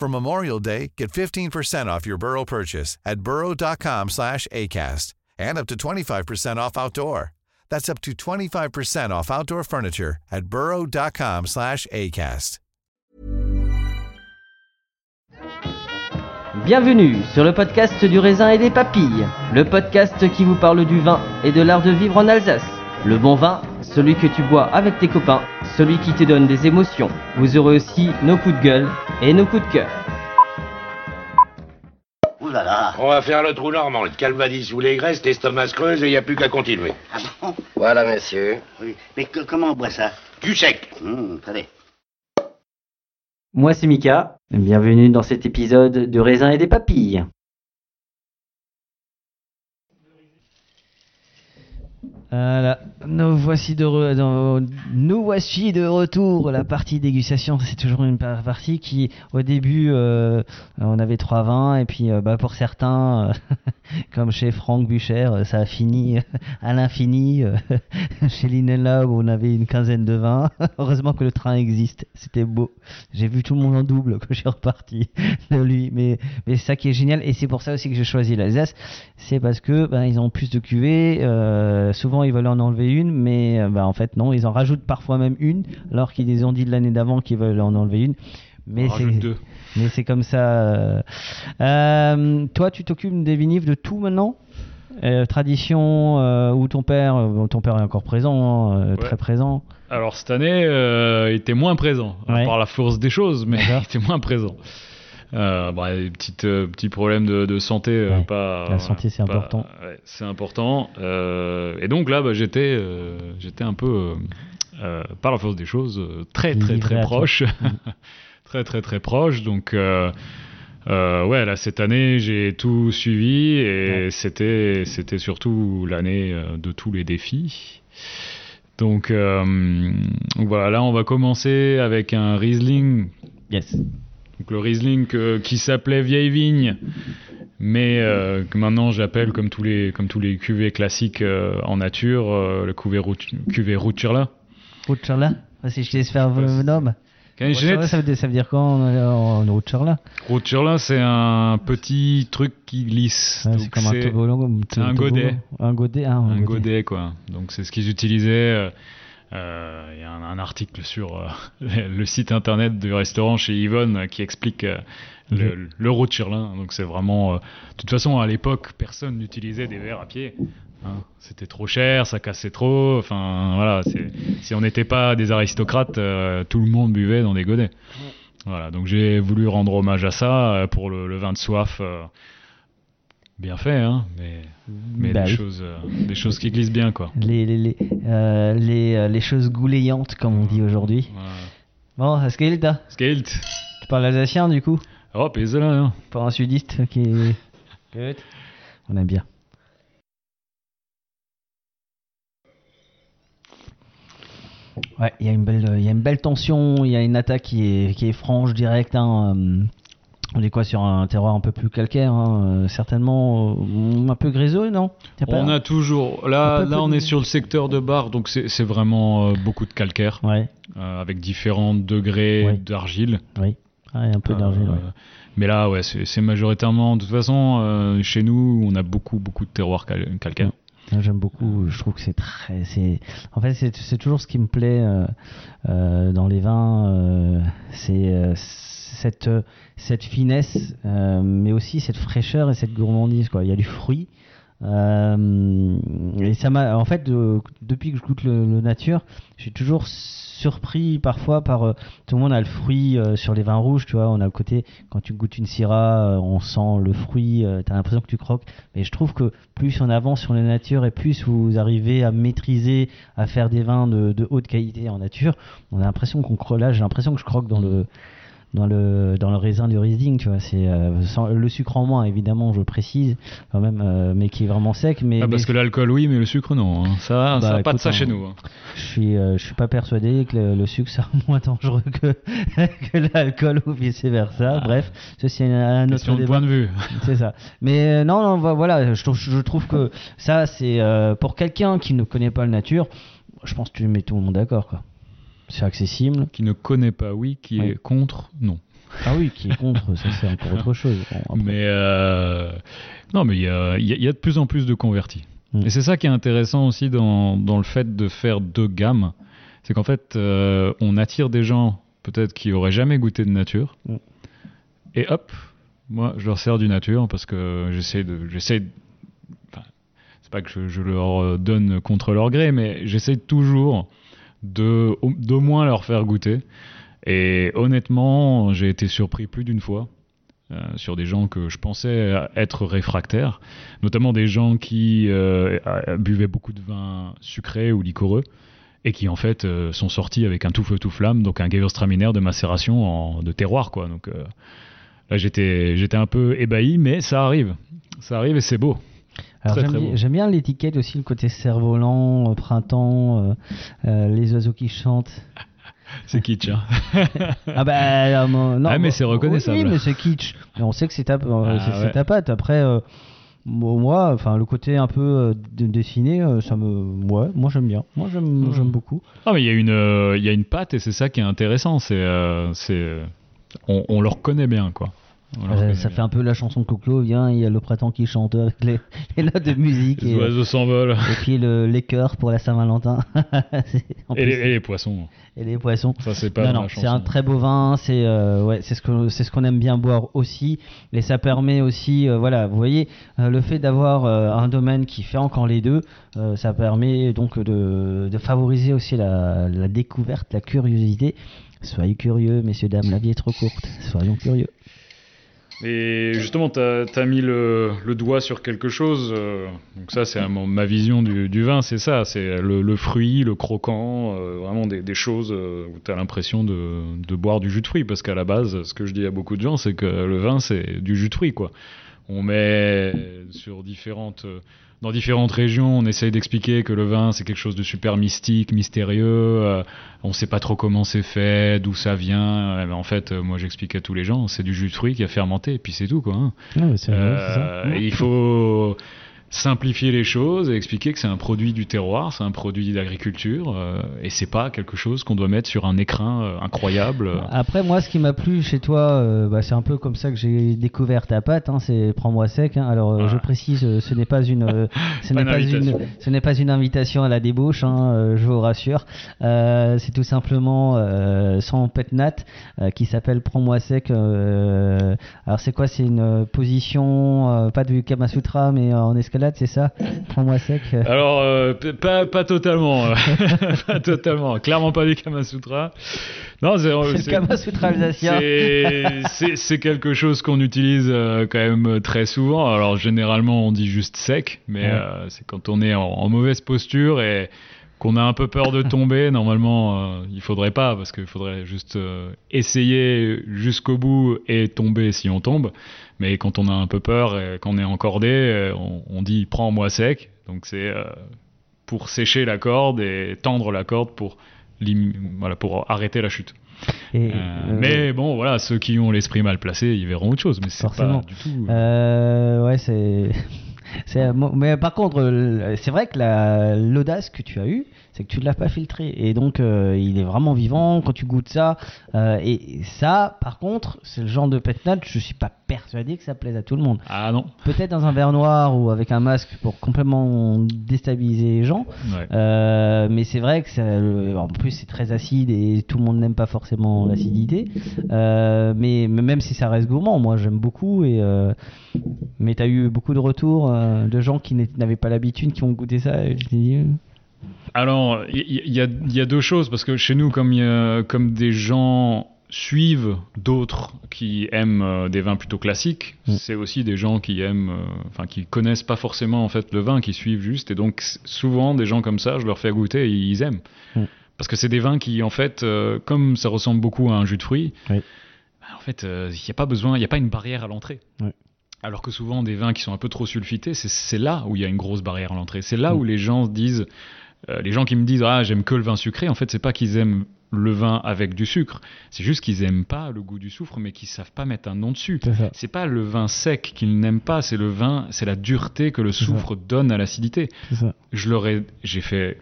For Memorial Day, get 15% off your Burrow purchase at burrow.com slash ACAST and up to 25% off outdoor. That's up to 25% off outdoor furniture at burrow.com slash ACAST. Bienvenue sur le podcast du raisin et des papilles, le podcast qui vous parle du vin et de l'art de vivre en Alsace. Le bon vin, celui que tu bois avec tes copains, celui qui te donne des émotions. Vous aurez aussi nos coups de gueule et nos coups de cœur. Ouh là là. On va faire le trou normand, le calvadis sous les graisses, l'estomac se creuse et il n'y a plus qu'à continuer. Ah bon? Voilà, monsieur. Oui. Mais que- comment on boit ça? Du sec. Hum, Attendez. Moi c'est Mika, bienvenue dans cet épisode de raisin et des papilles. Voilà, nous voici de, nous voici de retour. La partie dégustation, c'est toujours une par- partie qui, au début, euh, on avait trois vins et puis, euh, bah, pour certains, euh, comme chez Franck Bucher, ça a fini à l'infini. chez Linella, on avait une quinzaine de vins. Heureusement que le train existe, c'était beau. J'ai vu tout le monde en double quand je suis reparti de lui. Mais, mais ça qui est génial et c'est pour ça aussi que j'ai choisi l'Alsace. C'est parce que ben, ils ont plus de cuvées. euh, ils veulent en enlever une, mais euh, ben, en fait non, ils en rajoutent parfois même une, alors qu'ils les ont dit de l'année d'avant qu'ils veulent en enlever une. Mais c'est comme ça. euh. Euh, toi, tu t'occupes des vinifs de tout maintenant? Euh, Tradition euh, où ton père, ton père est encore présent, hein, très présent. Alors cette année, il était moins présent, Ouais. par la force des choses, mais il était moins présent. Euh, bah, des petites, euh, petits problèmes de, de santé, euh, Ouais. pas. La santé, c'est important. ouais, c'est important. Euh, et donc là, bah, j'étais, j'étais un peu, par la force des choses, très très très proche, très très très proche. Donc ouais, là cette année, j'ai tout suivi et c'était, c'était surtout l'année de tous les défis. Donc donc voilà, là on va commencer avec un Riesling. Yes. Donc le Riesling que- qui s'appelait Vieille Vigne, mais euh, que maintenant j'appelle comme tous les comme tous les cuvées classiques euh, en nature, euh, le cuvée cuvée Ruccerla. Ruccerla Vas-y, je te laisse faire le nom. Ça veut dire, ça veut dire quoi en, en, Ruccerla Ruccerla, c'est un petit truc qui glisse. Ouais, Donc, C'est comme un un godet. Un godet, ah, un, un godet. godet quoi. Donc c'est ce qu'ils utilisaient. Euh, euh, Il y a un, un article sur euh, le site internet du restaurant chez Yvonne euh, qui explique euh, le, le Rothschildin. Donc c'est vraiment. de toute façon, à l'époque, personne n'utilisait des verres à pied. hein. C'était trop cher, ça cassait trop. Enfin voilà, c'est- si on n'était pas des aristocrates, tout le monde buvait dans des godets. Voilà, donc j'ai voulu rendre hommage à ça pour le, le vin de soif. Bien fait, hein, mais, mais Bah des, oui. choses, euh, des choses qui glissent bien, quoi. Les, les, les, euh, les, euh, les choses gouléantes, comme on dit aujourd'hui. Voilà. Bon, Skilda, Skelt. tu parles alsacien du coup? Oh, paysan, hein. Pas un sudiste qui est. Good. On aime bien. Ouais, il y, a une belle- il y a une belle tension, il y a une attaque qui est, qui est franche, directe. hein, euh, On est quoi sur un terroir un peu plus calcaire, hein, euh, certainement euh, un peu gréseux, non? Pas- On a toujours. Là, là on est sur le secteur de bar, donc c'est vraiment euh, beaucoup de calcaire, Ouais, euh, avec différents degrés d'argile. oui. Ouais, un peu d'argile. Mais là, ouais, c'est majoritairement. De toute façon, chez nous, on a beaucoup, beaucoup de terroirs cal- calcaires. J'aime beaucoup. Je trouve que c'est très. En fait, c'est toujours ce qui me plaît dans les vins. c'est cette euh, cette finesse, euh, mais aussi cette fraîcheur et cette gourmandise. Quoi. Il y a du fruit. Euh, et ça m'a. En fait, de- depuis que je goûte le, nature, je suis toujours surpris parfois par tout le monde a le fruit sur les vins rouges tu vois on a le côté quand tu goûtes une syrah on sent le fruit euh, t'as l'impression que tu croques mais je trouve que plus on avance sur la nature et plus vous arrivez à maîtriser, à faire des vins de, de haute qualité en nature, on a l'impression qu'on. Là, j'ai l'impression que je croque dans le dans le dans le raisin du Riesling, tu vois. C'est euh, le sucre en moins, évidemment, je précise quand même, euh, mais qui est vraiment sec. Mais, Ah, parce mais que l'alcool, oui, mais le sucre, non. hein. Ça, Bah, ça a pas de écoute, ça hein. chez nous. hein. je suis euh, je suis pas persuadé que le, le sucre soit moins dangereux que que l'alcool ou vice versa. Bref, ceci est un autre Question de débat. point de vue. C'est ça. Mais non, non, vo- voilà, je trouve, je trouve que ça, c'est pour quelqu'un qui ne connaît pas la nature, je pense que tu mets tout le monde d'accord, quoi. C'est accessible. Qui ne connaît pas, oui. Qui Oui. est contre, non. Ah oui, qui est contre, ça c'est encore autre chose. Bon, Mais euh, non, mais il y a, y y de plus en plus de convertis. Mm. Et c'est ça qui est intéressant aussi dans, dans le fait de faire deux gammes. C'est qu'en fait, euh, on attire des gens peut-être qui auraient jamais goûté de nature. Mm. Et hop, moi, je leur sers du nature parce que j'essaie de. J'essaie pas que je, je leur euh, donne contre leur gré, mais j'essaie toujours de au- d'au moins leur faire goûter. Et honnêtement, j'ai été surpris plus d'une fois euh, sur des gens que je pensais être réfractaires, notamment des gens qui euh, buvaient beaucoup de vin sucré ou liquoreux et qui en fait euh, sont sortis avec un tout feu tout flamme, donc un Gewürztraminer de macération de terroir quoi. Donc là j'étais j'étais un peu ébahi, mais ça arrive, ça arrive et c'est beau. Alors, j'aime, j'aime bien l'étiquette aussi, le côté cerf-volant, euh, printemps, euh, euh, les oiseaux qui chantent. C'est kitsch. Hein. Ah bah euh, non, Ah, mais c'est reconnaissable. Oui, mais c'est kitsch. Mais on sait que c'est ta, euh, Ah, c'est, ouais. ta patte. Après, euh, mo- moi, enfin le côté un peu euh, de- dessiné, euh, ça me, ouais, moi j'aime bien. Moi j'aime, Mhm. j'aime beaucoup. Ah mais il y a une euh, il y a une patte et c'est ça qui est intéressant. C'est euh, c'est euh, on, on le reconnaît bien quoi. Euh, ça bien. fait un peu la chanson de Coclo, viens, il y a le printemps qui chante avec les, les notes de musique Les et, oiseaux s'envolent. et puis le, les chœurs pour la Saint-Valentin Et les, et les poissons. et les poissons. Ça c'est pas non, non, c'est un très beau vin, c'est euh, ouais, ce c'est ce qu'on aime bien boire aussi, et ça permet aussi, euh, voilà, vous voyez, euh, le fait d'avoir un domaine qui fait encore les deux, ça permet donc de, de favoriser aussi la, la découverte, la curiosité. Soyez curieux, messieurs dames, la vie est trop courte. Soyons curieux. Et justement, tu as, mis le, doigt sur quelque chose. euh, donc ça, c'est ma vision du, vin, c'est ça. C'est le, fruit, le croquant, euh, vraiment des, choses euh, où tu as l'impression de, de boire du jus de fruit. Parce qu'à la base, ce que je dis à beaucoup de gens, c'est que le vin, c'est du jus de fruit. Quoi. On met sur différentes... dans différentes régions, on essaye d'expliquer que le vin, c'est quelque chose de super mystique, mystérieux. euh, on sait pas trop comment c'est fait, d'où ça vient. Euh, mais en fait, euh, moi, j'explique à tous les gens, c'est du jus de fruit qui a fermenté, et puis c'est tout, quoi. hein. Euh, il faut simplifier les choses et expliquer que c'est un produit du terroir, c'est un produit d'agriculture, euh, et c'est pas quelque chose qu'on doit mettre sur un écrin euh, incroyable. Après, moi, ce qui m'a plu chez toi, euh, bah, c'est un peu comme ça que j'ai découvert ta pâte. Hein, c'est prends-moi sec. hein. Alors, euh, je précise, euh, ce n'est pas une, ce n'est pas une, ce n'est pas une invitation à la débauche. hein, je vous rassure. C'est tout simplement son pet nat qui s'appelle prends-moi sec. alors, c'est quoi? C'est une position, pas du Kama Sutra, mais en escalade, c'est ça? Prends-moi sec. euh. Alors, euh, pas, pas totalement, euh, pas totalement, clairement pas du Kama Sutra. Non, c'est le c'est- Kama Sutra alsacien. C'est- C'est c'est quelque chose qu'on utilise euh, quand même très souvent. Alors généralement on dit juste sec, mais Ouais. euh, c'est quand on est en, en mauvaise posture et qu'on a un peu peur de tomber. Normalement euh, il faudrait pas parce qu'il faudrait juste euh, essayer jusqu'au bout et tomber si on tombe. Mais quand on a un peu peur et qu'on est encordé, euh, on, on dit prends-moi sec. Donc c'est euh, pour sécher la corde et tendre la corde pour voilà pour arrêter la chute. Et, Euh, euh, mais bon, voilà, ceux qui ont l'esprit mal placé, ils verront autre chose. Mais c'est Forcément. pas du tout. Ouais, c'est. Mais par contre, c'est vrai que la- l'audace que tu as eue, c'est que tu ne l'as pas filtré. Et donc, euh, il est vraiment vivant quand tu goûtes ça. Euh, et ça, par contre, c'est le genre de pet nat, je suis pas persuadé que ça plaise à tout le monde. Ah non. Peut-être dans un verre noir ou avec un masque pour complètement déstabiliser les gens. Ouais. Euh, mais c'est vrai que ça, en plus c'est très acide et tout le monde n'aime pas forcément l'acidité. Mais, même si ça reste gourmand, moi j'aime beaucoup. Et, mais tu as eu beaucoup de retours de gens qui n'avaient pas l'habitude, qui ont goûté ça. Et je Alors, il y, a, il y a deux choses, parce que chez nous, comme, il y a- comme des gens suivent d'autres qui aiment euh, des vins plutôt classiques, Mm. c'est aussi des gens qui aiment, euh, enfin qui connaissent pas forcément en fait le vin, qui suivent juste, et donc souvent des gens comme ça, je leur fais goûter et ils aiment. Mm. Parce que c'est des vins qui, en fait, euh, comme ça ressemble beaucoup à un jus de fruits, Oui. bah, en fait, il n'y a pas besoin, il n'y a pas une barrière à l'entrée. Oui. Alors que souvent, des vins qui sont un peu trop sulfités, c'est- là où il y a une grosse barrière à l'entrée. C'est là Mm. où les gens se disent, euh, les gens qui me disent ah j'aime que le vin sucré, en fait c'est pas qu'ils aiment le vin avec du sucre, c'est juste qu'ils aiment pas le goût du soufre, mais qu'ils savent pas mettre un nom dessus. c'est pas le vin sec qu'ils n'aiment pas, c'est le vin, c'est la dureté que le ça. soufre donne à l'acidité. Je leur ai, j'ai fait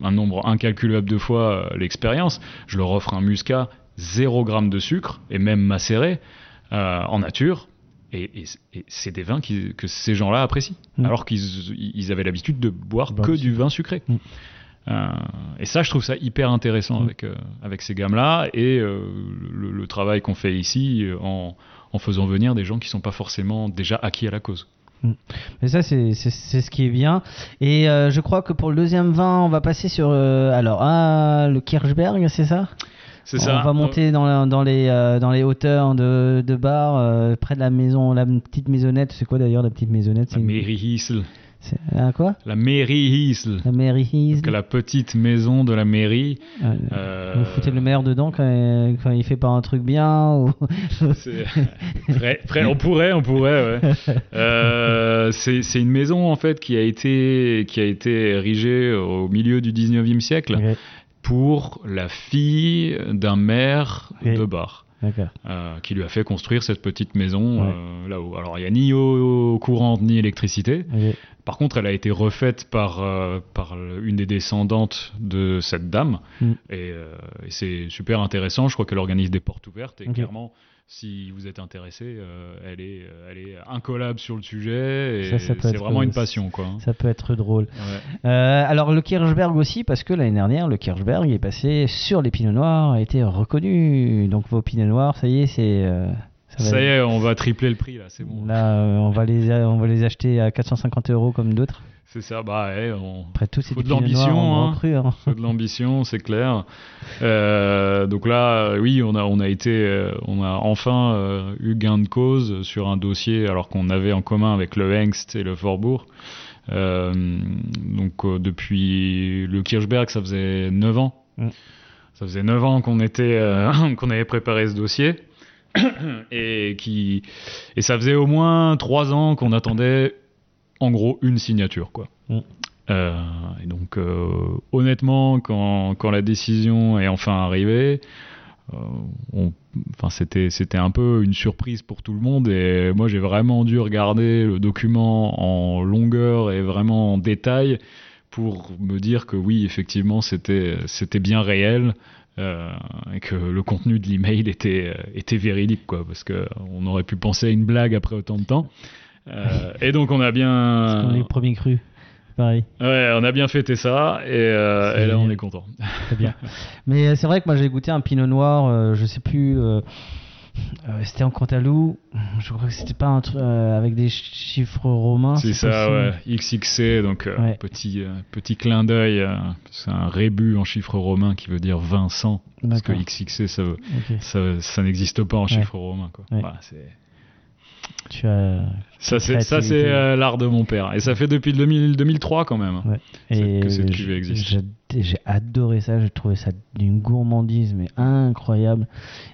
un nombre incalculable de fois euh, l'expérience. Je leur offre un muscat 0 g de sucre et même macéré euh, en nature. Et, et- et c'est des vins qui- que ces gens-là apprécient, Mm. alors qu'ils ils avaient l'habitude de boire que du du vin sucré. Mm. Euh, et ça, je trouve ça hyper intéressant Mm. avec, euh, avec ces gammes-là et euh, le, le travail qu'on fait ici en, en faisant venir des gens qui sont pas forcément déjà acquis à la cause. Mais ça, c'est ce qui est bien. Et je crois que pour le deuxième vin, on va passer sur. alors, ah, le Kirchberg, c'est ça? On ça. va monter dans, la- dans, les, euh, dans les hauteurs de, de bar, euh, près de la maison, la petite maisonnette. C'est quoi d'ailleurs la petite maisonnette? La une- mairie Hisle. c'est- ah, quoi? La mairie Hisle. La mairie Heath. Donc la petite maison de la mairie. Euh, euh, Vous foutez le maire dedans quand, quand il fait pas un truc bien ou... on pourrait, on pourrait, ouais. C'est une maison en fait qui a été qui a été érigée au milieu du 19e siècle pour la fille d'un maire de bar. Euh, qui lui a fait construire cette petite maison Ouais. euh, là-haut. Alors il n'y a ni eau courante ni électricité. Par contre, elle a été refaite par, euh, par une des descendantes de cette dame. Mm. Et, euh, et c'est super intéressant. Je crois qu'elle organise des portes ouvertes. Et clairement, si vous êtes intéressé, euh, elle, est, elle est incollable sur le sujet. Et c'est vraiment une passion. Quoi. Ça peut être drôle. Ouais. Alors le Kirchberg aussi, parce que l'année dernière, le Kirchberg est passé sur les pinots noirs, a été reconnu. Donc vos pinots noirs, ça y est, c'est... Ça y est, on va tripler le prix là, c'est bon. Là, euh, on, va les, on va les acheter à 450 euros comme d'autres. C'est ça, bah ouais, on... Après tout, c'est Faut de l'ambition, hein. hein. Faut de l'ambition, c'est clair. Euh, donc là, oui, on a, on a été, euh, on a enfin euh, eu gain de cause sur un dossier, alors qu'on avait en commun avec le Hengst et le Forbourg. Euh, donc depuis le Kirchberg, ça faisait 9 ans. Mm. Ça faisait 9 ans qu'on était, qu'on avait préparé ce dossier. et qui, et ça faisait au moins 3 ans qu'on attendait, en gros, une signature, quoi. Mm. Euh, et donc, euh, honnêtement, quand, quand la décision est enfin arrivée, euh, enfin, c'était, c'était un peu une surprise pour tout le monde. Et moi, j'ai vraiment dû regarder le document en longueur et vraiment en détail pour me dire que oui, effectivement, c'était, c'était bien réel. Euh, et que le contenu de l'email était, euh, était véridique, quoi, parce qu'on aurait pu penser à une blague après autant de temps. Euh, et donc on a bien, Comme les premiers crus. Pareil, Ouais, on a bien fêté ça et, euh, et là on est content. très bien. Mais c'est vrai que moi j'ai goûté un pinot noir, je sais plus, euh, c'était en Cantalou, je crois que c'était pas un truc euh, avec des ch- chiffres romains. C'est ça, ouais. XXC, donc euh, Ouais. petit, petit clin d'œil. c'est un rébut en chiffre romain qui veut dire Vincent. Parce que. XXC, ça, veut- ça, ça n'existe pas en Ouais. chiffre romain. Quoi. Voilà, c'est- Tu as. ça, c'est, ça, c'est Créativité. euh, l'art de mon père. Et ça fait depuis 2000 2003 quand même. Ouais. C'est- Et que cette cuvée existe. j'ai- adoré ça, j'ai trouvé ça d'une gourmandise mais incroyable.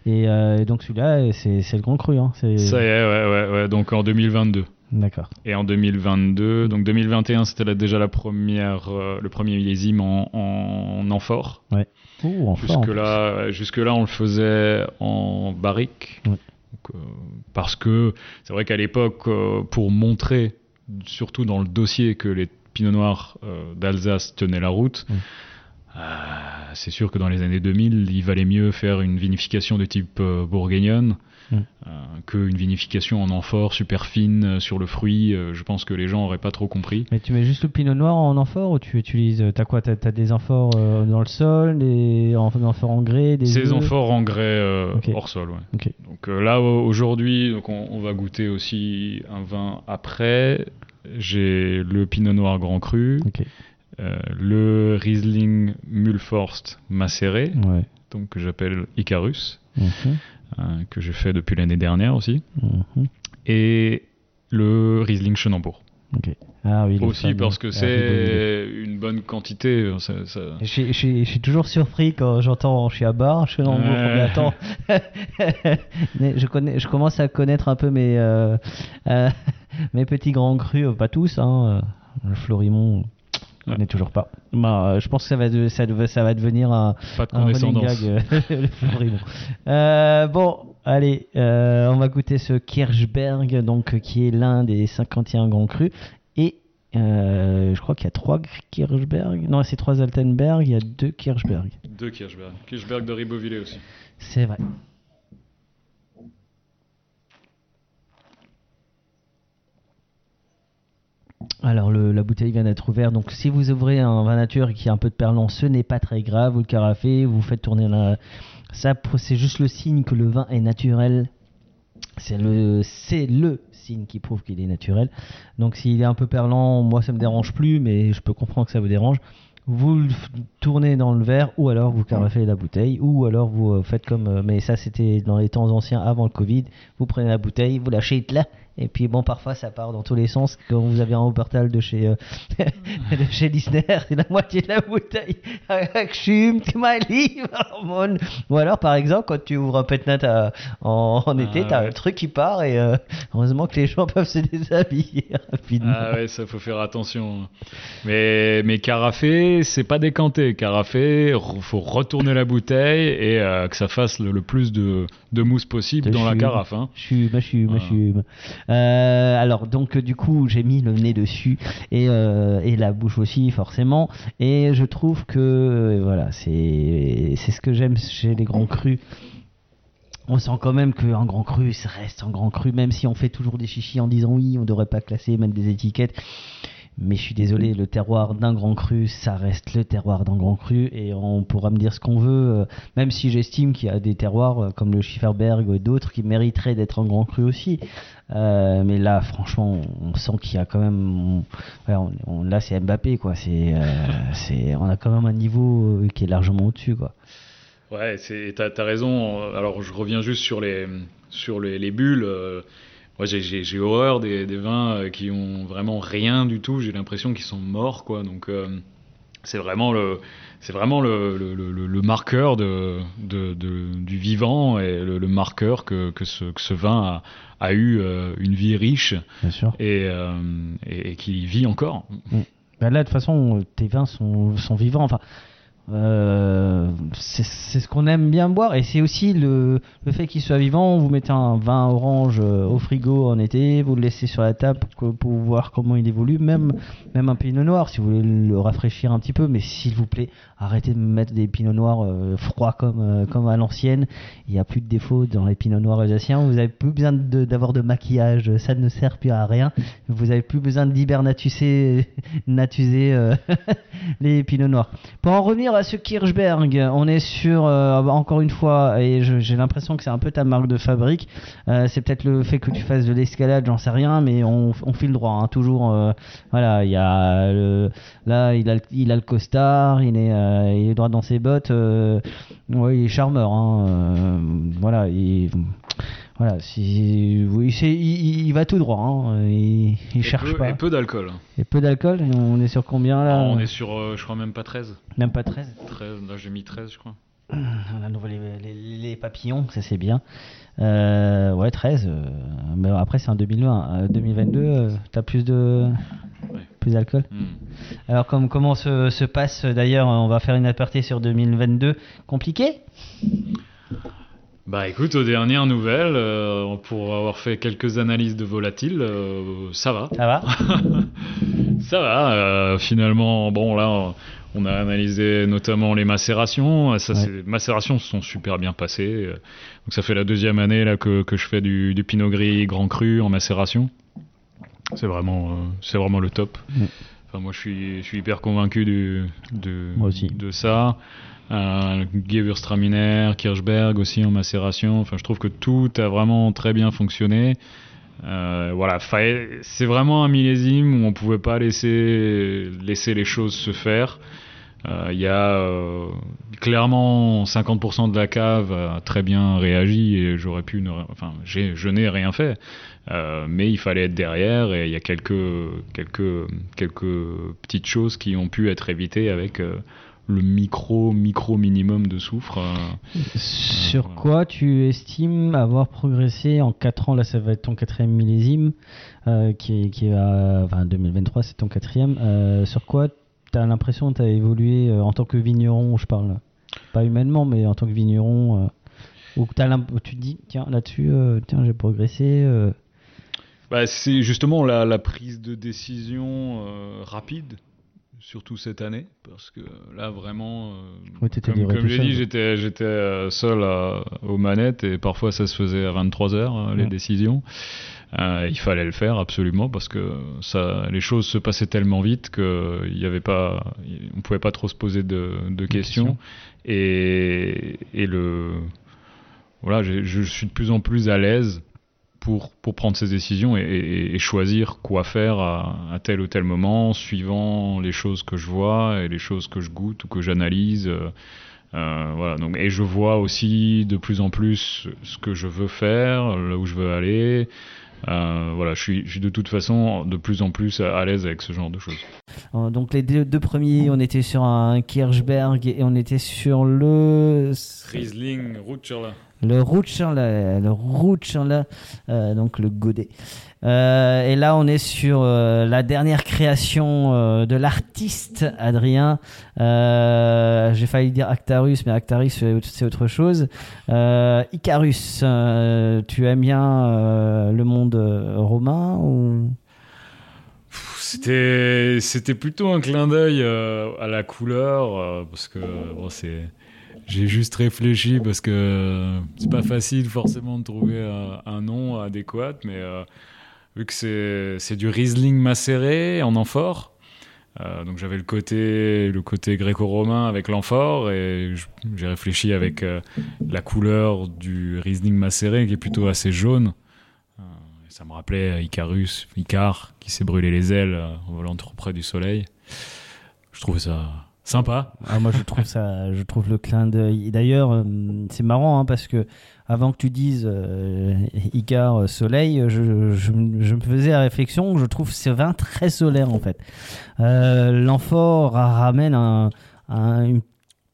Et, euh, et donc celui-là, c'est le grand cru. Hein. Ça y est, ouais, ouais, ouais. Donc en 2022. D'accord. Et en 2022, donc 2021, c'était déjà la première, euh, le premier millésime en, en amphore. Ouais. Ouh. Jusque là, jusque là, on le faisait en barrique. Ouais. Donc, euh, parce que c'est vrai qu'à l'époque, euh, pour montrer, surtout dans le dossier, que les pinots noirs euh, d'Alsace tenaient la route, Mm. c'est sûr que dans les années 2000, il valait mieux faire une vinification de type bourguignonne Mm. euh, qu'une vinification en amphore super fine euh, sur le fruit. Euh, je pense que les gens auraient pas trop compris. Mais tu mets juste le pinot noir en amphore ou tu utilises. T'as quoi T'as as des amphores dans le sol, des am- amphores en grès, des. Ces amphores en grès hors sol, ouais. Donc là au- aujourd'hui, donc on, on va goûter aussi un vin après. J'ai le Pinot Noir Grand Cru, euh, le Riesling Mulforst macéré, Ouais. donc que j'appelle Icarus, Mhm. Que j'ai fait depuis l'année dernière aussi, Mhm. et le Riesling Chenambourg. Ok. Ah oui. Aussi parce que c'est une bonne quantité. euh, ça- ça- Je suis- je suis je suis toujours surpris quand j'entends je suis à bar, je suis en Ouais. mais attends. Mais je, connais, je commence à connaître un peu mes, euh, euh, mes petits grands crus, euh, pas tous, hein, euh, le Florimont, je Ouais. connais toujours pas. Bah, euh, je pense que ça va, de- ça, de- ça va devenir un, Pas de un condescendance. gag, euh. Euh, bon, allez, euh, on va goûter ce Kirchberg, donc, qui est l'un des 51 grands crus. Et euh, je crois qu'il y a trois Kirchberg. Non, c'est trois Altenberg, il y a deux Kirchberg. Deux Kirchberg. Kirchberg de Ribeauvillé aussi. C'est vrai. Alors la bouteille vient d'être ouverte, donc si vous ouvrez un vin nature qui a un peu de perlant, ce n'est pas très grave, vous le carafez, vous faites tourner la... Ça, c'est juste le signe que le vin est naturel. C'est le, signe qui prouve qu'il est naturel. Donc s'il est un peu perlant, moi ça me dérange plus, mais je peux comprendre que ça vous dérange. Vous le tournez dans le verre, ou alors vous carafez la bouteille, ou alors vous euh, faites comme. euh, mais ça c'était dans les temps anciens, avant le Covid. Vous prenez la bouteille, vous lâchez là, et puis bon, parfois ça part dans tous les sens. Quand vous avez un Wuppertal de chez euh, de chez Lisner, c'est la moitié de la bouteille. Ou alors par exemple, quand tu ouvres un petnat à- en, en été, Ah t'as ouais. le truc qui part, et euh, heureusement que les gens peuvent se déshabiller rapidement. Ah ouais, ça faut faire attention. Mais, mais carafé, c'est pas décanté. Carafé, faut retourner la bouteille et euh, que ça fasse le, le plus de, de mousse possible De dans la carafe. hein. Chume, chume, Voilà. chume. Euh, alors, donc, euh, du coup, j'ai mis le nez dessus et, euh, et la bouche aussi, forcément. Et je trouve que, voilà, c'est ce que j'aime chez les grands crus. On sent quand même qu'un grand cru, ça reste un grand cru, même si on fait toujours des chichis en disant oui, on devrait pas classer, mettre des étiquettes. Mais je suis désolé, le terroir d'un grand cru, ça reste le terroir d'un grand cru, et on pourra me dire ce qu'on veut, euh, même si j'estime qu'il y a des terroirs euh, comme le Schifferberg ou d'autres qui mériteraient d'être un grand cru aussi. Euh, mais là, franchement, on sent qu'il y a quand même, on- là c'est Mbappé quoi. C'est, on a quand même un niveau qui est largement au-dessus quoi. Ouais, t'as, t'as raison. Alors je reviens juste sur les, sur les bulles. Moi j'ai, horreur des, des vins euh, qui ont vraiment rien du tout. J'ai l'impression qu'ils sont morts, quoi. Donc euh, c'est vraiment le, c'est vraiment le, le, le- le marqueur de, de, de- du vivant et le, marqueur que, que, ce, que ce vin a, a eu euh, une vie riche Bien sûr. et, euh, et, et qui vit encore. Bah là, de toute façon, tes vins sont, sont vivants. Enfin, euh, c'est ce qu'on aime bien boire. Et c'est aussi le, le fait qu'il soit vivant. Vous mettez un vin orange euh, au frigo en été, vous le laissez sur la table pour, pour voir comment il évolue. Même, même un pinot noir, si vous voulez le rafraîchir un petit peu. Mais s'il vous plaît, arrêtez de mettre des pinots noirs euh, froids comme, comme à l'ancienne. Il n'y a plus de défaut dans les pinots noirs alsaciens. Vous n'avez plus besoin de- d'avoir de, maquillage. Ça ne sert plus à rien. Vous n'avez plus besoin d'hibernatuser natuser les pinots noirs. Pour en revenir à ce Kirchberg, on est sur, euh, encore une fois, et j'ai l'impression que c'est un peu ta marque de fabrique. Euh, c'est peut-être le fait que tu fasses de l'escalade, j'en sais rien, mais on, on file droit. hein, toujours, euh, voilà, il a le- là, il a, il le costard, il est, droit dans ses bottes. ouais, il est charmeur. hein, voilà, il. Voilà, si, oui, c'est, il, il va tout droit, hein, il, cherche peu, pas. et peu d'alcool. Et peu d'alcool, on est sur combien là? On est sur, euh, je crois même pas 13. Même pas 13 13 là j'ai mis 13 je crois. On a nouveau les, les- les papillons, ça c'est bien. Euh, ouais, 13. euh, mais après c'est un 2020. Euh, 2022, euh, t'as plus de. Ouais. plus d'alcool? Hmm. Alors comme, comment se, se passe d'ailleurs, on va faire une aparté sur 2022. Compliqué? Bah écoute, aux dernières nouvelles, euh, pour avoir fait quelques analyses de volatiles, euh, ça va. Ça va Ça va, euh, finalement, bon là, on a analysé notamment les macérations. Ça, Ouais. c'est- Les macérations se sont super bien passées. Donc ça fait la deuxième année là que, que je fais du, du pinot gris grand cru en macération. C'est vraiment, c'est vraiment le top. Mm. Enfin, moi, je suis, je suis hyper convaincu du, de, Moi aussi. de ça. Euh, Gewürztraminer, Kirchberg aussi en macération. Enfin, je trouve que tout a vraiment très bien fonctionné. Euh, voilà, c'est vraiment un millésime où on pouvait pas laisser, laisser les choses se faire. Euh, Il y a euh, clairement 50% de la cave a très bien réagi et j'aurais pu, ne, enfin, je n'ai rien fait, mais il fallait être derrière et il y a quelques, quelques, quelques petites choses qui ont pu être évitées avec le micro, micro minimum de soufre. euh, Sur voilà. quoi tu estimes avoir progressé en 4 ans? Là, ça va être ton quatrième millésime, euh, qui, est, qui est à, enfin 2023, c'est ton quatrième. Euh, sur quoi tu as l'impression que tu as évolué euh, en tant que vigneron, je parle Pas humainement, mais en tant que vigneron. euh, où tu te dis, tiens, là-dessus, euh, tiens, j'ai progressé. euh. Bah, c'est justement la, la prise de décision euh, rapide, surtout cette année, parce que là vraiment, euh, comme, comme j'ai dit, j'étais j'étais euh, seul à- aux manettes et parfois ça se faisait à 23 heures euh, les Ouais. décisions. Euh, il fallait le faire absolument parce que ça, les choses se passaient tellement vite que il y avait pas, on pouvait pas trop se poser de, de questions. Et, et le, voilà, je suis de plus en plus à l'aise pour, pour prendre ces décisions et, et- et choisir quoi faire à, à tel ou tel moment, suivant les choses que je vois et les choses que je goûte ou que j'analyse. euh, euh, voilà, donc, et je vois aussi de plus en plus ce que je veux faire, là où je veux aller. Euh, voilà, je suis, je suis de toute façon de plus en plus à, à l'aise avec ce genre de choses. Donc les deux, deux premiers, on était sur un Kirchberg et on était sur le Riesling, Rutschler. Le Rutschler, le Rutschler, euh, donc le godet. Euh, et là, on est sur euh, la dernière création euh, de l'artiste Adrien. J'ai failli dire Actarus, mais Actarus c'est autre chose. Icarus, tu aimes bien le monde romain ou? C'était, plutôt un clin d'œil à la couleur, parce que bon, c'est, j'ai juste réfléchi parce que euh, c'est pas facile forcément de trouver un, un nom adéquat, mais euh, vu que c'est, du Riesling macéré en amphore, euh, donc j'avais le côté, le côté gréco-romain avec l'amphore et j'ai réfléchi avec euh, la couleur du Riesling macéré qui est plutôt assez jaune. Euh, ça me rappelait Icarus, Icar, qui s'est brûlé les ailes euh, en volant trop près du soleil. Je trouvais ça sympa. Ah, moi, je trouve ça, je trouve le clin d'œil. D'ailleurs, euh, c'est marrant hein, parce que avant que tu dises euh, Icar euh, soleil, je, je, je me faisais la réflexion. Je trouve ce vin très solaire en fait. Euh, L'amphore ramène un- une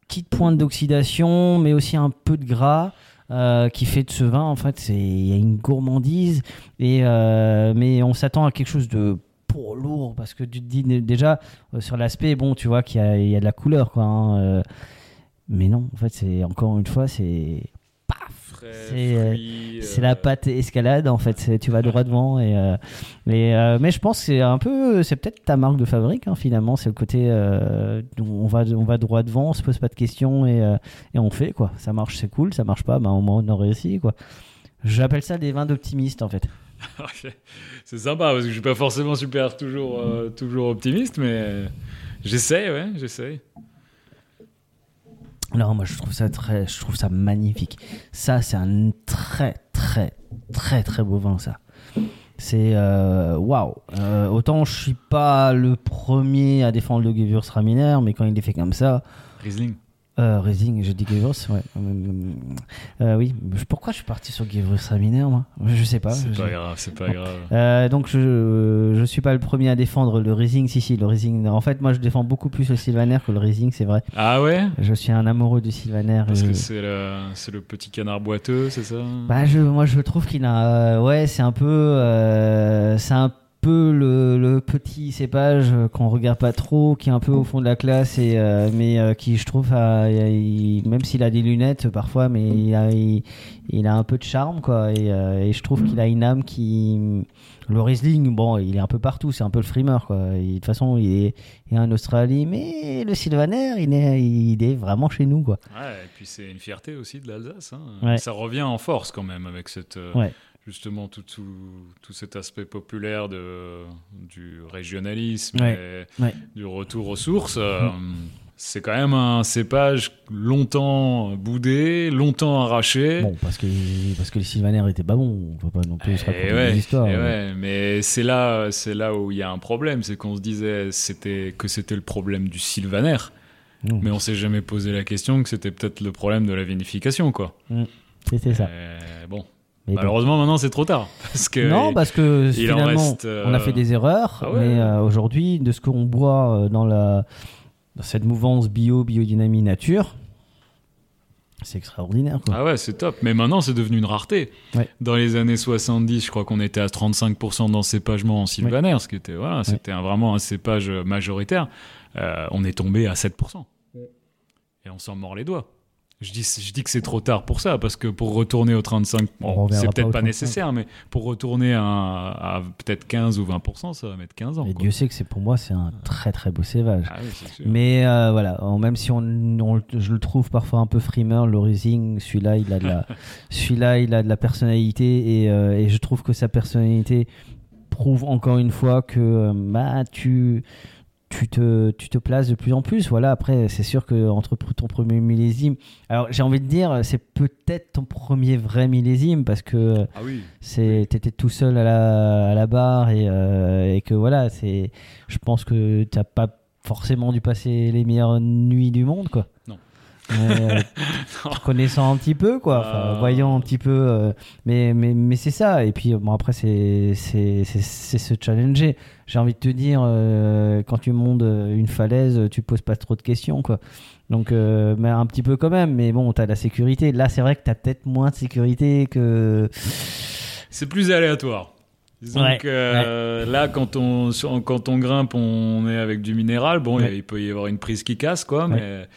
petite pointe d'oxydation, mais aussi un peu de gras. euh, qui fait de ce vin en fait c'est il y a une gourmandise et euh, mais on s'attend à quelque chose de pour lourd parce que tu te dis déjà euh, sur l'aspect, bon, tu vois qu'il y, y a de la couleur, quoi. hein, euh, mais non, en fait, c'est encore une fois, c'est C'est, euh, c'est la pâte escalade, en fait. Tu vas droit devant et mais mais je pense que c'est un peu, c'est peut-être ta marque de fabrique, hein, finalement. C'est le côté, on va on va droit devant, on se pose pas de questions et et on fait quoi. Ça marche, c'est cool. Ça marche pas, ben au moins on a réussi, quoi. J'appelle ça des vins d'optimistes, en fait. C'est sympa parce que je suis pas forcément super toujours, euh, toujours optimiste, mais j'essaye, ouais, j'essaye. Non, moi je trouve ça très, je trouve ça magnifique. Ça, c'est un très, très, très, très beau vin, ça. C'est euh, waouh. Euh, autant je suis pas le premier à défendre le Gewürztraminer, mais quand il est fait comme ça, Riesling. Euh, Riesling, j'ai dit Gewürz, ouais. Euh, euh, oui. Pourquoi je suis parti sur Gewürztraminer, moi? Je sais pas. C'est pas grave, c'est pas grave. euh, donc je je suis pas le premier à défendre le Riesling. Si si, le Riesling. En fait, moi je défends beaucoup plus le Sylvaner que le Riesling, c'est vrai. Ah ouais? Je suis un amoureux du Sylvaner. Parce que c'est le, c'est le petit canard boiteux, c'est ça? Bah, je, moi, je trouve qu'il a. euh, ouais, c'est un peu. c'est un peu le, le petit cépage qu'on regarde pas trop, qui est un peu au fond de la classe, et, euh, mais euh, qui je trouve, a- il- même s'il a des lunettes parfois, mais il a, il, il a un peu de charme, quoi. Et, euh, et je trouve qu'il a une âme qui. Le Riesling, bon, il est un peu partout, c'est un peu le frimeur, quoi. Et de toute façon, il est, il est en Australie, mais le Sylvaner, il est, il est vraiment chez nous, quoi. Ouais, et puis c'est une fierté aussi de l'Alsace. hein. Ouais. Ça revient en force quand même avec cette, Ouais. Justement tout, tout, tout cet aspect populaire de, du régionalisme Ouais. et Ouais. du retour aux sources. euh, c'est quand même un cépage longtemps boudé, longtemps arraché. Bon, parce que, parce que les Sylvaner étaient pas bons, on va pas non plus se raconter ouais, des histoires. et mais- ouais, mais c'est là, c'est là où il y a un problème, c'est qu'on se disait c'était que c'était le problème du sylvaner, Non, mais on s'est jamais posé la question que c'était peut-être le problème de la vinification, quoi. C'était ça. Euh, bon, Mais bon. malheureusement maintenant c'est trop tard parce que Non, parce que finalement, reste, euh, on a fait des erreurs, ah ouais. mais euh, aujourd'hui, de ce qu'on boit euh, dans, la, dans cette mouvance bio, biodynamie, nature, c'est extraordinaire. Quoi. ah ouais c'est top, mais maintenant c'est devenu une rareté. Ouais. Dans les années 70, je crois qu'on était à 35% d'encépagement en sylvaner, ce qui était voilà, c'était un- vraiment un cépage majoritaire. Euh, on est tombé à 7%. Et on s'en mord les doigts. Je dis, je dis que c'est trop tard pour ça, parce que pour retourner au 35, On bon, c'est peut-être pas, 35. nécessaire, mais pour retourner à, à peut-être 15 ou 20%, ça va mettre 15 ans. Et. Dieu sait que c'est pour moi, c'est un très très beau sévage. Ah oui. Mais euh, voilà, même si on, on- je le trouve parfois un peu frimeur, le Rising, celui-là, il a de la, celui-là, il a de la personnalité et, euh, et je trouve que sa personnalité prouve encore une fois que euh, bah tu tu te, tu te places de plus en plus. Voilà, après, c'est sûr que entre ton premier millésime. Alors, j'ai envie de dire, c'est peut-être ton premier vrai millésime parce que Ah oui. c'est t'étais tout seul à la, à la barre et, euh, et que voilà c'est je pense que t'as pas forcément dû passer les meilleures nuits du monde quoi. Euh, connaissant un petit peu quoi. Enfin, Euh. voyant un petit peu euh, mais mais, mais c'est ça. Et puis bon après c'est c'est c'est c'est se challenger. J'ai envie de te dire euh, quand tu montes une falaise tu poses pas trop de questions quoi. Donc euh, mais un petit peu quand même. Mais bon t'as la sécurité. Là c'est vrai que t'as peut-être moins de sécurité que C'est plus aléatoire. Disons Ouais, que euh, là, quand on, sur- quand on grimpe, on est avec du minéral. Bon, Ouais. il peut y avoir une prise qui casse, quoi, mais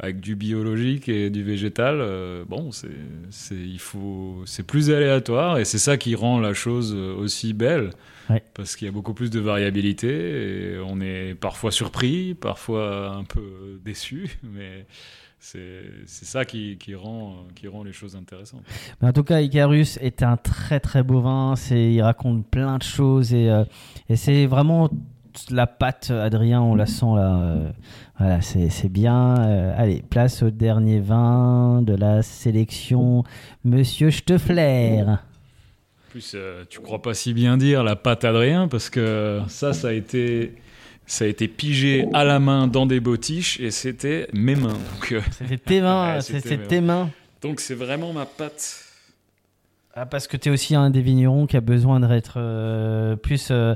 avec du biologique et du végétal, euh, bon, c'est, c'est, il faut, c'est plus aléatoire et c'est ça qui rend la chose euh, aussi belle. Ouais. Parce qu'il y a beaucoup plus de variabilité et on est parfois surpris, parfois un peu déçu, mais c'est, c'est ça qui, qui, rend, qui rend les choses intéressantes. Mais en tout cas, Icarus est un très très beau vin. C'est, il raconte plein de choses et, euh, et c'est vraiment la patte, Adrien, on la sent là. euh, voilà, c'est, bien. Euh, allez, place au dernier vin de la sélection, Monsieur Steffler. En plus, euh, tu crois pas si bien dire la pâte Adrien parce que ça, ça a été, ça a été pigé à la main dans des bottiches et c'était mes mains. Euh, C'était tes mains, Ouais, c'était tes mains. donc c'est vraiment ma pâte. Ah, parce que tu es aussi un des vignerons qui a besoin d'être euh, plus. euh,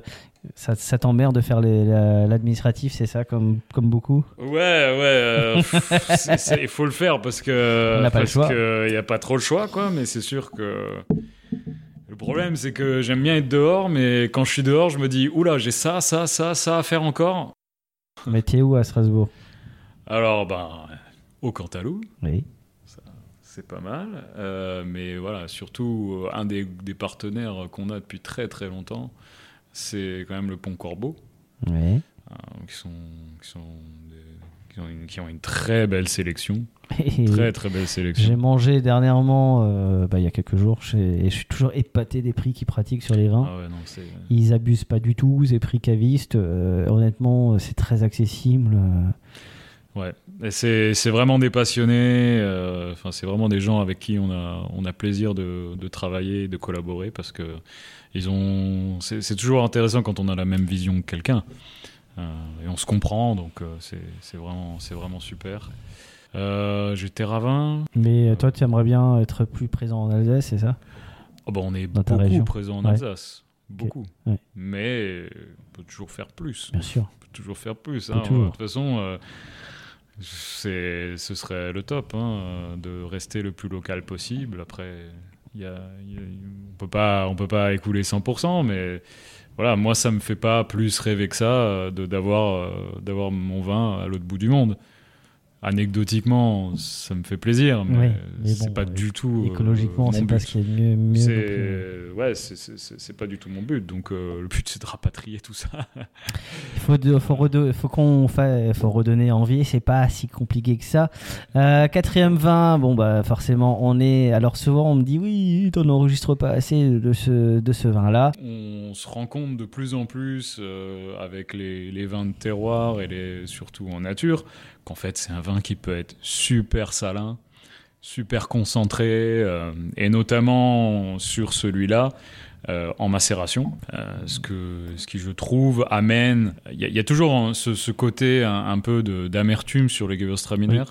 ça, ça t'emmerde de faire la- l'administratif, c'est ça, comme, comme beaucoup Ouais, ouais. euh, Il faut le faire parce que On n'a pas le parce choix. que il y a pas trop le choix, quoi. Mais c'est sûr que le problème, c'est que j'aime bien être dehors, mais quand je suis dehors, je me dis oula, j'ai ça, ça, ça, ça à faire encore. Mais t'es où à Strasbourg? Alors, ben, au Cantalou. Oui. C'est pas mal, euh, mais voilà, surtout euh, un des, des partenaires qu'on a depuis très très longtemps, c'est quand même le Pont Corbeau, Oui. euh, qui, sont, qui, sont des- qui, ont une, qui ont une très belle sélection, très très belle J'ai sélection. mangé dernièrement, euh, bah, il y a quelques jours, chez- et je suis toujours épaté des prix qu'ils pratiquent sur les vins. Ah ouais, non, c'est Ils abusent pas du tout, ces prix cavistes. euh, honnêtement, c'est très accessible. euh. ouais, Et c'est vraiment des passionnés. euh, Enfin, c'est vraiment des gens avec qui on a on a plaisir de, de travailler, de collaborer parce que ils ont. C'est toujours intéressant quand on a la même vision que quelqu'un. Euh, et on se comprend, donc euh, c'est vraiment, vraiment super. Euh, J'étais ravin. Mais toi, tu aimerais bien être plus présent en Alsace, c'est ça? Oh, bah, on est Dans beaucoup présent en Ouais. Alsace. Beaucoup. Ouais. Mais on peut toujours faire plus. Bien sûr. On peut toujours faire plus. Hein. De toute façon, euh, ce serait le top hein, de rester le plus local possible. Après, on peut pas, on peut pas écouler 100%, mais voilà, moi ça me fait pas plus rêver que ça euh, d'avoir euh, d'avoir mon vin à l'autre bout du monde. Anecdotiquement, ça me fait plaisir, mais, c'est bon, pas euh, du tout. euh, Écologiquement, mon c'est pas ce qui est mieux. mieux. C'est ouais, c'est- pas du tout mon but. Donc euh, le but c'est de rapatrier tout ça. Il faut, de- faut, redo- faut qu'on fa- faut redonner envie, c'est pas si compliqué que ça. Euh, quatrième vin, bon bah forcément on est. Alors souvent on me dit oui, t'en enregistres pas assez de ce, de ce vin-là. On se rend compte de plus en plus euh, avec les, les vins de terroir et les, surtout en nature qu'en fait c'est un vin qui peut être super salin, super concentré euh, et notamment sur celui-là. euh, en macération, euh, ce, que, ce qui je trouve amène, il y, a- il y a toujours un- ce, ce côté un, un peu d'amertume sur les Gewürztraminer,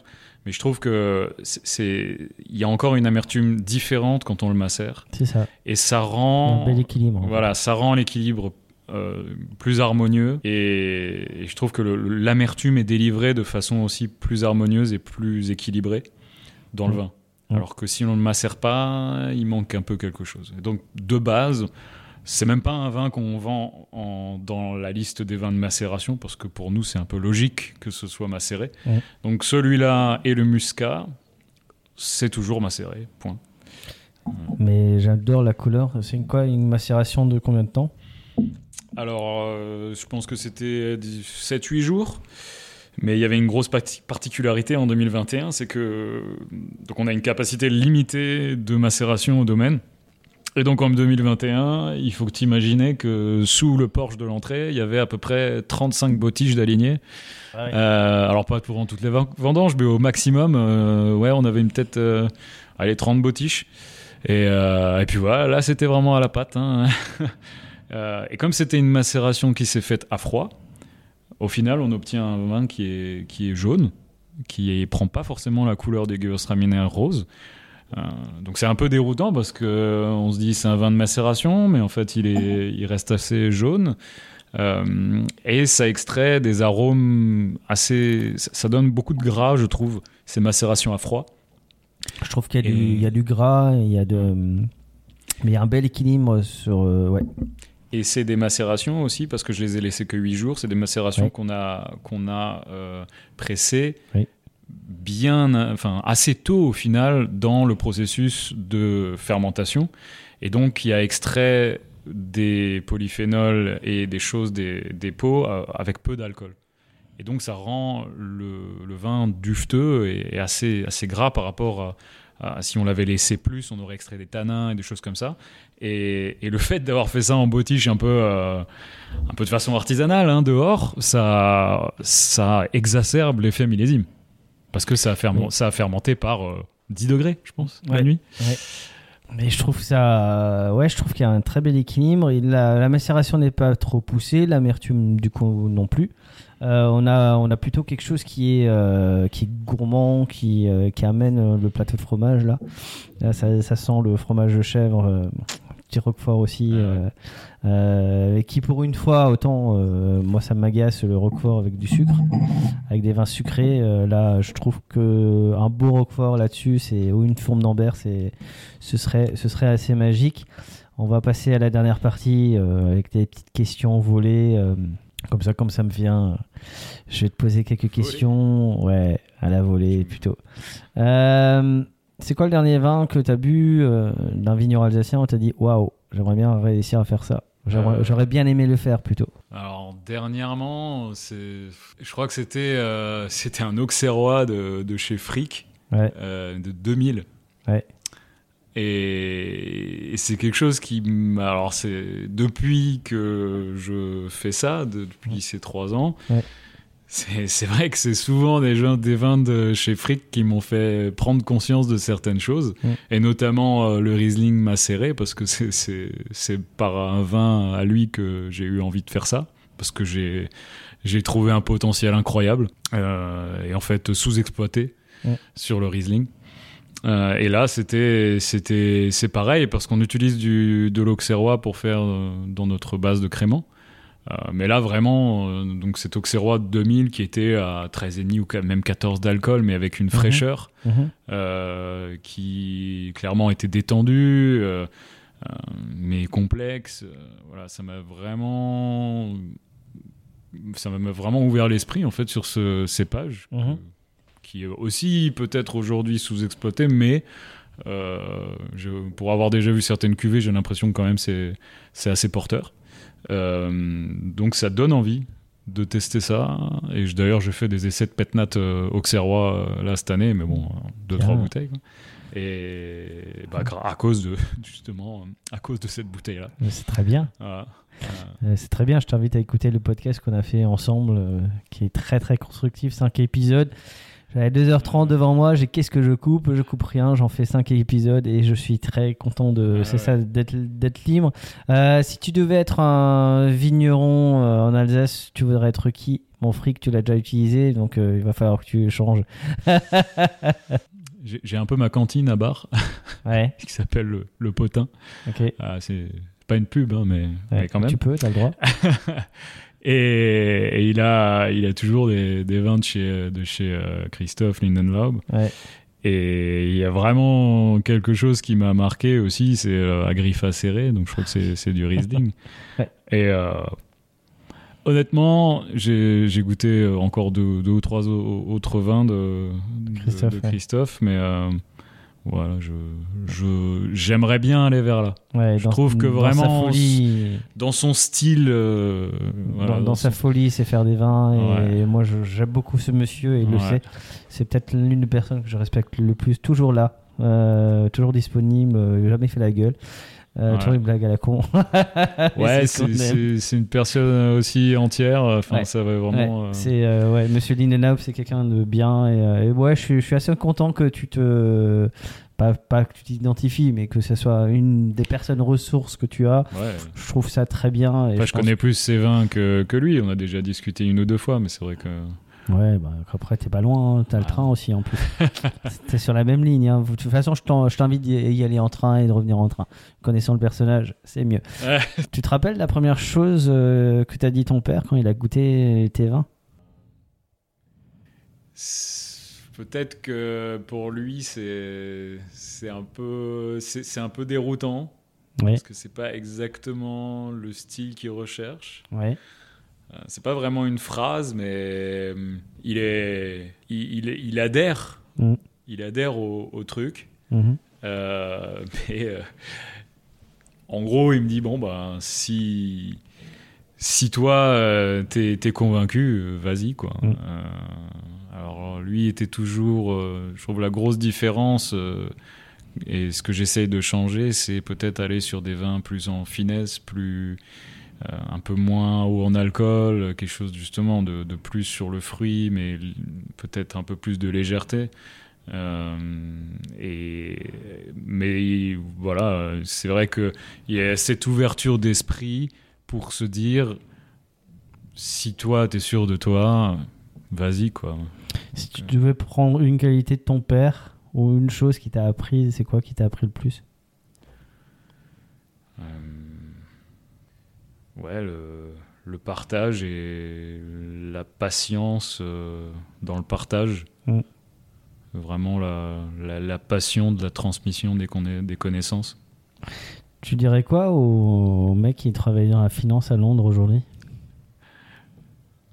mais je trouve que c'est- c'est, il y a encore une amertume différente quand on le macère, C'est ça. et ça rend Un bel équilibre. voilà, ça rend l'équilibre euh, plus harmonieux et, et je trouve que l'amertume est délivrée de façon aussi plus harmonieuse et plus équilibrée dans le vin. Alors que si on ne le macère pas, il manque un peu quelque chose. Et donc de base, c'est même pas un vin qu'on vend en- dans la liste des vins de macération parce que pour nous c'est un peu logique que ce soit macéré. Donc celui-là et le muscat, c'est toujours macéré. Point. Mais j'adore la couleur. C'est quoi Une macération de combien de temps? Alors, euh, je pense que c'était 7-8 jours. Mais il y avait une grosse parti- particularité en 2021, c'est que donc on a une capacité limitée de macération au domaine. Et donc en 2021, il faut que tu imagines que sous le porche de l'entrée, il y avait à peu près 35 bottiges d'alignés. Euh, alors pas pour toutes les ven- vendanges, mais au maximum, euh, ouais, on avait une peut-être euh, allez, 30 bottiches. Et, et puis voilà, là c'était vraiment à la patte. hein. Euh, et comme c'était une macération qui s'est faite à froid, au final on obtient un vin qui est, qui est jaune, qui ne prend pas forcément la couleur des Gewürztraminer rose. Euh, donc c'est un peu déroutant parce que euh, on se dit c'est un vin de macération, mais en fait il, est, il reste assez jaune. Euh, et ça extrait des arômes assez. Ça donne beaucoup de gras, je trouve, ces macérations à froid. Je trouve qu'il y, a du- Et- il y a du gras, il y a de. Mais il y a un bel équilibre sur. euh, ouais. Et c'est des macérations aussi, parce que je les ai laissées que 8 jours. C'est des macérations Oui. qu'on a, qu'on a euh, pressées Oui. bien, enfin, assez tôt au final dans le processus de fermentation. Et donc, il y a extrait des polyphénols et des choses des, des pots euh, avec peu d'alcool. Et donc, ça rend le, le vin dufteux et, et assez, assez gras par rapport à, à si on l'avait laissé plus, on aurait extrait des tanins et des choses comme ça. Et, et le fait d'avoir fait ça en bottiche un peu, euh, un peu de façon artisanale, hein, dehors, ça, ça exacerbe l'effet millésime. Parce que ça a, ferment- Oui. ça a fermenté par euh, 10 degrés, je pense, la Ouais. nuit. Mais je trouve ça, ouais, je trouve qu'il y a un très bel équilibre. Il- la, la macération n'est pas trop poussée, l'amertume du coup non plus. Euh, on a, on a plutôt quelque chose qui est, euh, qui est gourmand, qui, euh, qui amène le plateau de fromage là. Là, ça, ça sent le fromage de chèvre, euh, petit roquefort aussi, Ah euh, euh, qui pour une fois, autant euh, moi ça m'agace le roquefort avec du sucre, avec des vins sucrés. euh, là, je trouve que un beau roquefort là-dessus, c'est ou une fourme d'ambert, c'est ce serait, ce serait assez magique. On va passer à la dernière partie euh, avec des petites questions volées. Comme ça, comme ça me vient, je vais te poser quelques questions. Ouais, à la volée plutôt. Euh, c'est quoi le dernier vin que tu as bu euh, d'un vigneron alsacien On t'a dit waouh, j'aimerais bien réussir à faire ça. Euh. j'aurais bien aimé le faire plutôt. Alors dernièrement, c'est, je crois que c'était, c'était un Auxerrois de, de chez Frick, Ouais. de 2000. Ouais. Et, c'est quelque chose qui, alors c'est depuis que je fais ça, de- depuis ces trois ans. Ouais. C'est, vrai que c'est souvent des, gens, des vins de chez Frick qui m'ont fait prendre conscience de certaines choses, Ouais. et notamment euh, le Riesling macéré, parce que c'est, par un vin à lui que j'ai eu envie de faire ça, parce que j'ai, trouvé un potentiel incroyable, euh, et en fait sous-exploité sur le Riesling. Euh, et là, c'était, c'était, c'est pareil parce qu'on utilise du, de l'auxerrois pour faire euh, dans notre base de crément. Euh, mais là, vraiment, donc cet Auxerrois 2000 qui était à 13,5 ou même 14 d'alcool, mais avec une Mhm. fraîcheur Mhm. qui clairement était détendue, mais complexe. Voilà, ça m'a vraiment, ça m'a vraiment ouvert l'esprit en fait sur ce cépage Mhm. Qui est aussi peut-être aujourd'hui sous-exploité, mais euh, je- pour avoir déjà vu certaines cuvées, j'ai l'impression que quand même c'est c'est assez porteur. Euh, donc ça donne envie de tester ça. Et je- d'ailleurs, je fais des essais de pétnat euh, auxerrois euh, là cette année, mais bon, euh, deux, Bien. trois bouteilles. quoi. Et bah, à cause de, justement, euh, à cause de cette bouteille-là. Mais C'est très bien. Voilà. Euh, C'est très bien, je t'invite à écouter le podcast qu'on a fait ensemble, euh, qui est très très constructif, 5 épisodes. J'avais 2h30 devant moi, j'ai qu'est-ce que je coupe? Je coupe rien, j'en fais 5 épisodes et je suis très content de Ouais, c'est ouais. ça d'être libre. Euh, si tu devais être un vigneron euh, en Alsace, tu voudrais être qui? Mon fric, tu l'as déjà utilisé, donc euh, il va falloir que tu changes. J'ai un peu ma cantine à bar Ouais, qui s'appelle le, le Potin. ok. Ah, c'est pas une pub, hein, mais, Ouais, mais quand même. Tu peux, t'as le droit. et, et il, a, il a toujours des, des vins de chez, de chez euh, Christophe Lindenlaub. Ouais. Et il y a vraiment quelque chose qui m'a marqué aussi, c'est euh, Agrifa serré, donc je crois que c'est, du Riesling. Ouais. Et euh, honnêtement, j'ai, goûté encore deux, deux ou trois au- autres vins de, de- Christophe, de ouais. Christophe, mais euh, voilà, je, je, j'aimerais bien aller vers là. Ouais, Je trouve que dans vraiment, sa folie, Dans son style, euh, voilà, dans, dans sa son- folie, c'est faire des vins. Et Ouais. moi, je- j'aime beaucoup ce monsieur et il le sait. C'est peut-être l'une des personnes que je respecte le plus. Toujours là, euh, toujours disponible, euh, jamais fait la gueule. Euh, Ouais. Toujours une blague à la con. Ouais, c'est ce une personne aussi entière. Enfin, Ouais. ça va vraiment. Ouais, euh, c'est euh, ouais, Monsieur Lindenlaub, c'est quelqu'un de bien et, euh, et ouais, je suis, je suis assez content que tu te pas, pas que tu t'identifies, mais que ce soit une des personnes ressources que tu as. ouais. Je trouve ça très bien. Et Enfin, je connais plus ses vins que, que lui. On a déjà discuté une ou deux fois, mais c'est vrai que. Ouais, bah, après, t'es pas loin, hein. t'as le Ah. train aussi en plus. t'es sur la même ligne. hein. De toute façon, je t'invite d'y y aller en train et de revenir en train. Connaissant le personnage, c'est mieux. Ouais. Tu te rappelles la première chose euh, que t'as dit ton père quand il a goûté tes vins? Peut-être que pour lui, c'est un peu un peu déroutant Ouais, parce que c'est pas exactement le style qu'il recherche. ouais, C'est pas vraiment une phrase, mais hum, il est il, il, il adhère Mm. il adhère au, au truc. mhm, Euh, mais euh, en gros, il me dit bon bah si si toi euh, t'es convaincu, euh, vas-y quoi. Mm. Euh, alors lui était toujours, euh, je trouve la grosse différence. euh, et ce que j'essaye de changer, c'est peut-être aller sur des vins plus en finesse, plus euh, un peu moins haut en alcool, quelque chose justement de, de plus sur le fruit, mais peut-être un peu plus de légèreté. Euh, et, mais voilà, c'est vrai qu'il y a cette ouverture d'esprit pour se dire si toi, tu es sûr de toi, vas-y quoi. Si tu devais prendre une qualité de ton père ou une chose qui t'a appris, c'est quoi qui t'a appris le plus? Euh, ouais, le, le partage et la patience euh, dans le partage. Mm. Vraiment la, la, la passion de la transmission des, conna- des connaissances. Tu dirais quoi au mec qui travaille dans la finance à Londres aujourd'hui?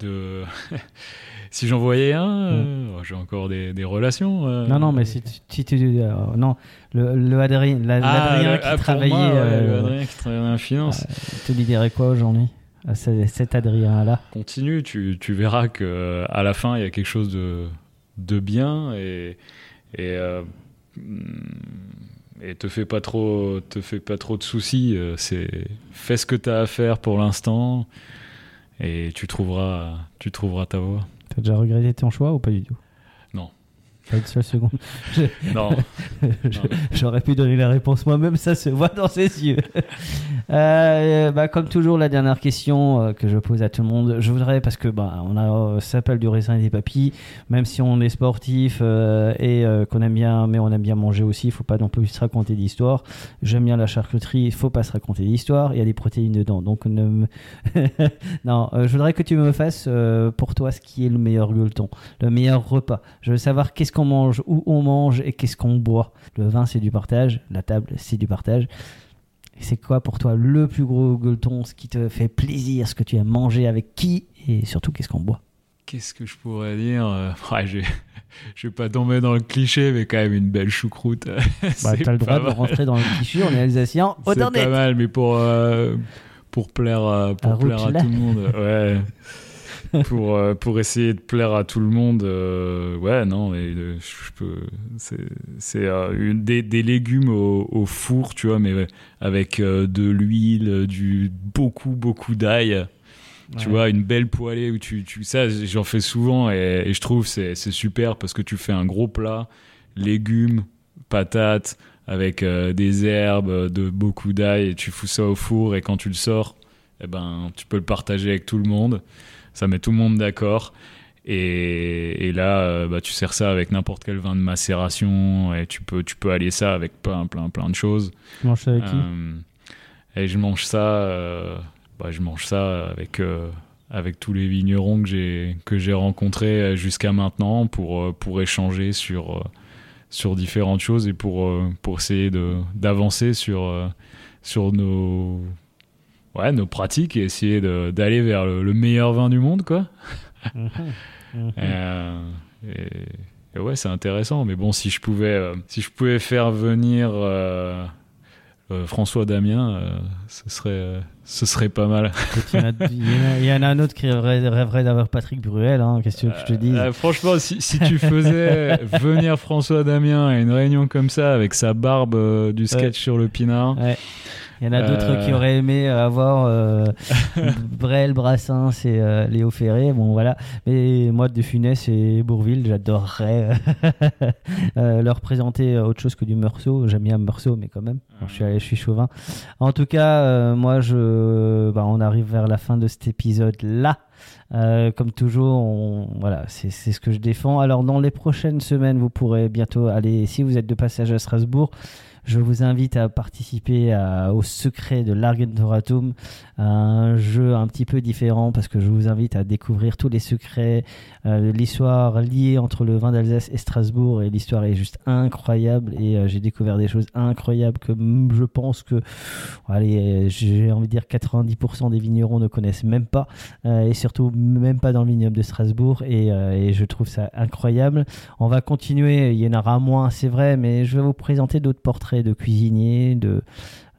De... si j'en voyais un, euh, oh, j'ai encore des, des relations. euh. Non, non, mais si, tu- si tu. euh, non, le, le Adrien, la- Ah, l'Adrien le- qui ah, travaillait. moi, ouais, le Adrien qui travaillait la finance. tu lui dirais quoi aujourd'hui à ce- cet Adrien-là? Continue, tu, tu verras que à la fin, il y a quelque chose de, de bien et, et, euh, et te fais pas trop, te fais pas trop de soucis. euh, C'est fais ce que tu as à faire pour l'instant et tu trouveras, tu trouveras ta voie. T'as déjà regretté ton choix ou pas du tout? Pas une seule seconde. Je- Non. J'aurais pu donner la réponse moi-même, ça se voit dans ses yeux. Euh, bah, comme toujours, la dernière question euh, que je pose à tout le monde, je voudrais, parce que bah, on a, euh, ça s'appelle du raisin et des papilles, même si on est sportif euh, et euh, qu'on aime bien, mais on aime bien manger aussi, il faut pas non plus se raconter d'histoire. J'aime bien la charcuterie, il faut pas se raconter d'histoire, il y a des protéines dedans. Donc, ne me- non, je voudrais que tu me fasses pour toi ce qui est le meilleur gueuleton, le meilleur repas. Je veux savoir qu'est-ce qu'on mange, où on mange et qu'est-ce qu'on boit. Le vin, c'est du partage, la table, c'est du partage. C'est quoi pour toi le plus gros gueuleton, ce qui te fait plaisir, ce que tu aimes manger avec qui et surtout qu'est-ce qu'on boit? Qu'est-ce que je pourrais dire Euh, ouais, je, vais pas tomber dans le cliché, mais quand même une belle choucroute. bah, c'est T'as le droit pas de mal. rentrer dans le cliché, on est alsacien, C'est pas mal, mais pour, euh, pour plaire, à, pour plaire à tout le monde. Ouais. pour, euh, pour essayer de plaire à tout le monde, euh, ouais, non, mais euh, je peux. C'est des, des légumes au, au four, tu vois, mais avec de l'huile, du beaucoup, beaucoup d'ail. Tu Ouais. vois, une belle poêlée où tu, tu ça, j'en fais souvent et, et je trouve c'est c'est super parce que tu fais un gros plat, légumes, patates avec euh, des herbes, de beaucoup d'ail et tu fous ça au four et quand tu le sors, eh ben tu peux le partager avec tout le monde. Ça met tout le monde d'accord. Et, et là, euh, bah, tu sers ça avec n'importe quel vin de macération et tu peux, tu peux aller ça avec plein, plein, plein de choses. Tu manges ça avec qui Euh, et je mange ça, euh, bah, je mange ça avec avec tous les vignerons que j'ai que j'ai rencontrés jusqu'à maintenant pour pour échanger sur sur différentes choses et pour pour essayer de d'avancer sur sur nos ouais nos pratiques et essayer d'aller vers le, le meilleur vin du monde quoi. Mhm. Mhm. Euh, et, et ouais, c'est intéressant. Mais bon, si je pouvais, euh, si je pouvais faire venir euh, François Damien, ce serait, ce serait pas mal. Il y, en a- il y en un autre qui rêverait, d'avoir Patrick Bruel, hein, qu'est-ce que tu veux que je te dise? Euh, franchement, si, si tu faisais venir François Damien à une réunion comme ça avec sa barbe du sketch Ouais. sur le pinard, Ouais. Il y en a d'autres Euh. qui auraient aimé avoir euh, Brel, Brassens et euh, Léo Ferré. Bon, voilà. Mais moi, De Funès et Bourville, j'adorerais euh, euh, leur présenter autre chose que du Meursault. J'aime bien Meursault, mais quand même, Bon, je, suis, je suis chauvin. En tout cas, euh, moi, je, bah, on arrive vers la fin de cet épisode-là. Euh, comme toujours, on- voilà, c'est c'est ce que je défends. Alors, dans les prochaines semaines, vous pourrez bientôt aller, si vous êtes de passage à Strasbourg, je vous invite à participer au secret de l'Argentoratum, un jeu un petit peu différent parce que je vous invite à découvrir tous les secrets, euh, l'histoire liée entre le vin d'Alsace et Strasbourg et l'histoire est juste incroyable et euh, j'ai découvert des choses incroyables que je pense que, allez, j'ai envie de dire 90% des vignerons ne connaissent même pas euh, et surtout même pas dans le vignoble de Strasbourg et, et je trouve ça incroyable. On va continuer, il y en aura moins, c'est vrai, mais je vais vous présenter d'autres portraits de cuisiniers, de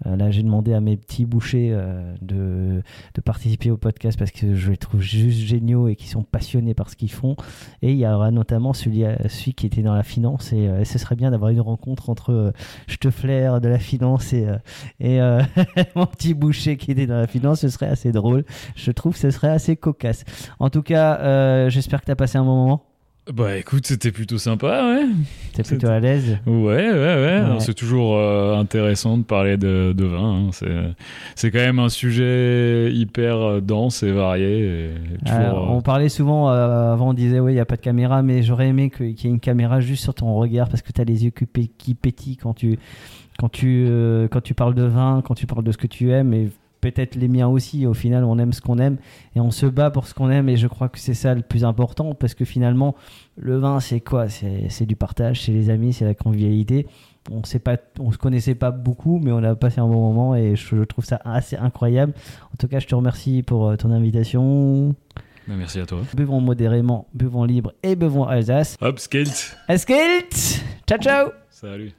euh, là, j'ai demandé à mes petits bouchers euh, de, participer au podcast parce que je les trouve juste géniaux et qui sont passionnés par ce qu'ils font. Et il y aura notamment celui, euh, qui était dans la finance. Et, ce serait bien d'avoir une rencontre entre euh, Steffler de la finance et, mon petit boucher qui était dans la finance. Ce serait assez drôle. Je trouve que ce serait assez cocasse. En tout cas, j'espère que tu as passé un moment. Bah écoute, c'était plutôt sympa, ouais. T'es plutôt à l'aise. Ouais, ouais, ouais. Ouais. C'est toujours euh, intéressant de parler de, de vin. hein. C'est, c'est quand même un sujet hyper euh, dense et varié. et toujours, Alors, euh, on parlait souvent, euh, avant on disait oui il n'y a pas de caméra, mais j'aurais aimé que- qu'il y ait une caméra juste sur ton regard parce que tu as les yeux qui, pé- qui pétillent quand tu, quand, tu, quand tu parles de vin, quand tu parles de ce que tu aimes et peut-être les miens aussi. Au final on aime ce qu'on aime et on se bat pour ce qu'on aime et je crois que c'est ça le plus important parce que finalement le vin c'est quoi? C'est du partage, c'est les amis, c'est la convivialité. On sait pas, on se connaissait pas beaucoup, mais on a passé un bon moment et je, je trouve ça assez incroyable. En tout cas, je te remercie pour euh, ton invitation. bah, merci à toi. Buvons modérément, buvons libre et buvons Alsace. Hop, skate. Escalt Ciao ciao Salut.